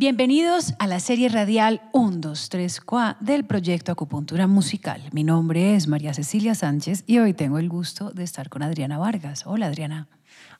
Bienvenidos a la serie radial 1, 2, 3, 4 del proyecto Acupuntura Musical. Mi nombre es María Cecilia Sánchez y hoy tengo el gusto de estar con Adriana Vargas. Hola Adriana.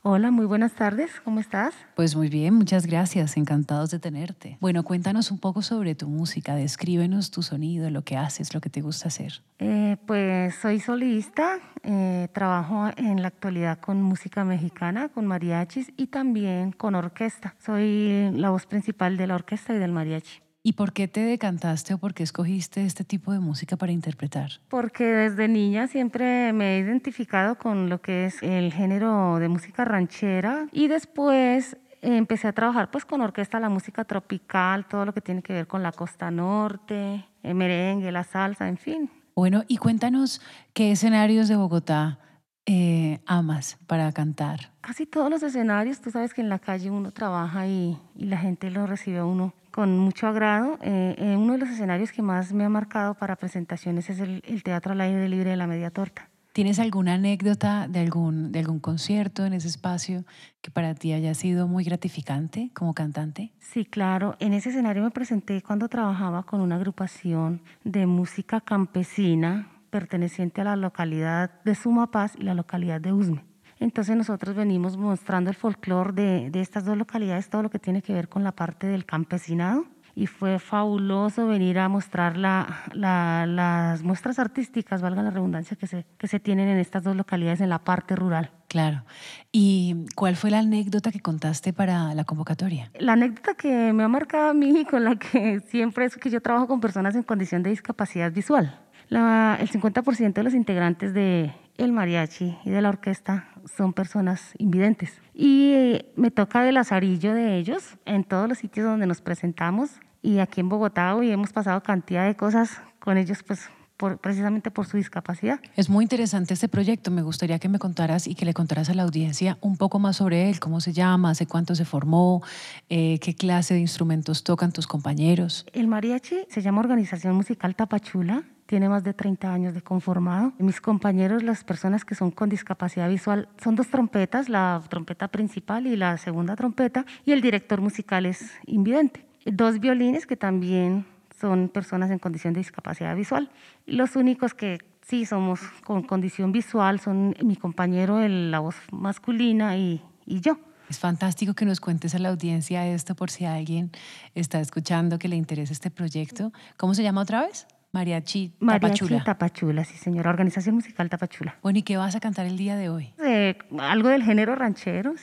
Hola, muy buenas tardes, ¿cómo estás? Pues muy bien, muchas gracias, encantados de tenerte. Bueno, cuéntanos un poco sobre tu música, descríbenos tu sonido, lo que haces, lo que te gusta hacer. Eh, pues soy solista, eh, trabajo en la actualidad con música mexicana, con mariachis y también con orquesta. Soy la voz principal de la orquesta y del mariachi. ¿Y por qué te decantaste o por qué escogiste este tipo de música para interpretar? Porque desde niña siempre me he identificado con lo que es el género de música ranchera y después empecé a trabajar pues con orquesta, la música tropical, todo lo que tiene que ver con la costa norte, el merengue, la salsa, en fin. Bueno, y cuéntanos qué escenarios de Bogotá eh, amas para cantar? Casi todos los escenarios, tú sabes que en la calle uno trabaja y, y la gente lo recibe a uno con mucho agrado. Eh, eh, uno de los escenarios que más me ha marcado para presentaciones es el, el Teatro al Aire Libre de la Media Torta. ¿Tienes alguna anécdota de algún, de algún concierto en ese espacio que para ti haya sido muy gratificante como cantante? Sí, claro. En ese escenario me presenté cuando trabajaba con una agrupación de música campesina perteneciente a la localidad de Sumapaz y la localidad de Usme. Entonces nosotros venimos mostrando el folclore de, de, estas dos localidades, todo lo que tiene que ver con la parte del campesinado. Y fue fabuloso venir a mostrar la, la, las muestras artísticas, valga la redundancia, que se, que se tienen en estas dos localidades en la parte rural. Claro. ¿Y cuál fue la anécdota que contaste para la convocatoria? La anécdota que me ha marcado a mí y con la que siempre es que yo trabajo con personas en condición de discapacidad visual. La, el 50% de los integrantes de el mariachi y de la orquesta son personas invidentes. Y eh, me toca de lazarillo de ellos en todos los sitios donde nos presentamos. Y aquí en Bogotá hoy hemos pasado cantidad de cosas con ellos, pues por, precisamente por su discapacidad. Es muy interesante este proyecto. Me gustaría que me contaras y que le contaras a la audiencia un poco más sobre él, cómo se llama, hace cuánto se formó, eh, qué clase de instrumentos tocan tus compañeros. El mariachi se llama Organización Musical Tapachula tiene más de 30 años de conformado. Mis compañeros, las personas que son con discapacidad visual, son dos trompetas, la trompeta principal y la segunda trompeta, y el director musical es invidente. Dos violines que también son personas en condición de discapacidad visual. Los únicos que sí somos con condición visual son mi compañero, el, la voz masculina y, y yo. Es fantástico que nos cuentes a la audiencia esto por si alguien está escuchando que le interesa este proyecto. ¿Cómo se llama otra vez? Mariachi. Mariachi Tapachula, sí señora, Organización Musical Tapachula. Bueno, ¿y qué vas a cantar el día de hoy? Eh, algo del género ranchero.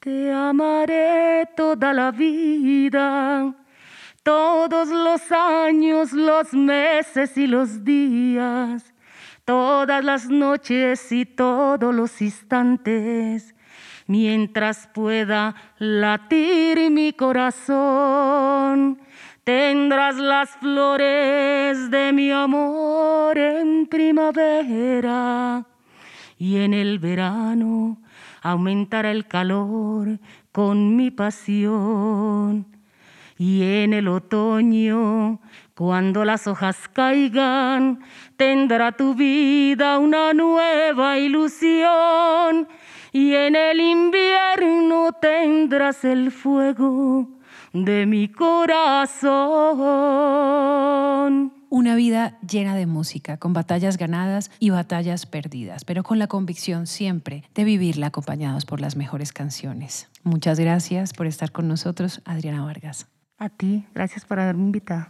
Te amaré toda la vida, todos los años, los meses y los días, todas las noches y todos los instantes, mientras pueda latir mi corazón Tendrás las flores de mi amor en primavera y en el verano aumentará el calor con mi pasión. Y en el otoño, cuando las hojas caigan, tendrá tu vida una nueva ilusión. Y en el invierno tendrás el fuego de mi corazón. Una vida llena de música, con batallas ganadas y batallas perdidas, pero con la convicción siempre de vivirla acompañados por las mejores canciones. Muchas gracias por estar con nosotros, Adriana Vargas. A ti, gracias por haberme invitado.